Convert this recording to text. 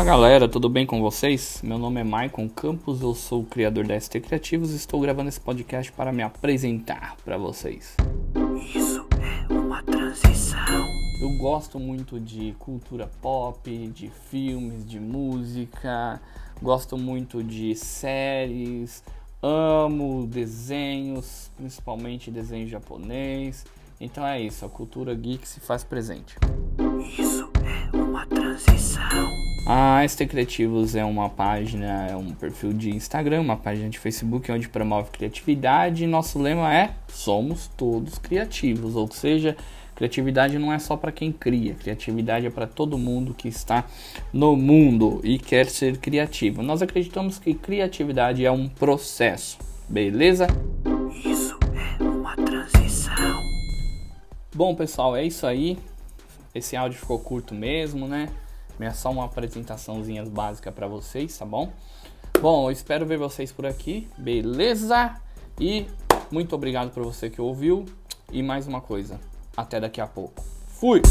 Fala galera, tudo bem com vocês? Meu nome é Maicon Campos, eu sou o criador da ST Criativos e estou gravando esse podcast para me apresentar para vocês. Isso é uma transição. Eu gosto muito de cultura pop, de filmes, de música, gosto muito de séries, amo desenhos, principalmente desenho japonês. Então é isso, a cultura geek se faz presente. A ST Criativos é uma página, é um perfil de Instagram, uma página de Facebook onde promove criatividade e nosso lema é Somos todos criativos, ou seja, criatividade não é só para quem cria, criatividade é para todo mundo que está no mundo e quer ser criativo. Nós acreditamos que criatividade é um processo, beleza? Isso é uma transição. Bom, pessoal, é isso aí. Esse áudio ficou curto mesmo, né? É só uma apresentaçãozinha básica para vocês, tá bom? Bom, eu espero ver vocês por aqui, beleza? E muito obrigado por você que ouviu. E mais uma coisa, até daqui a pouco. Fui!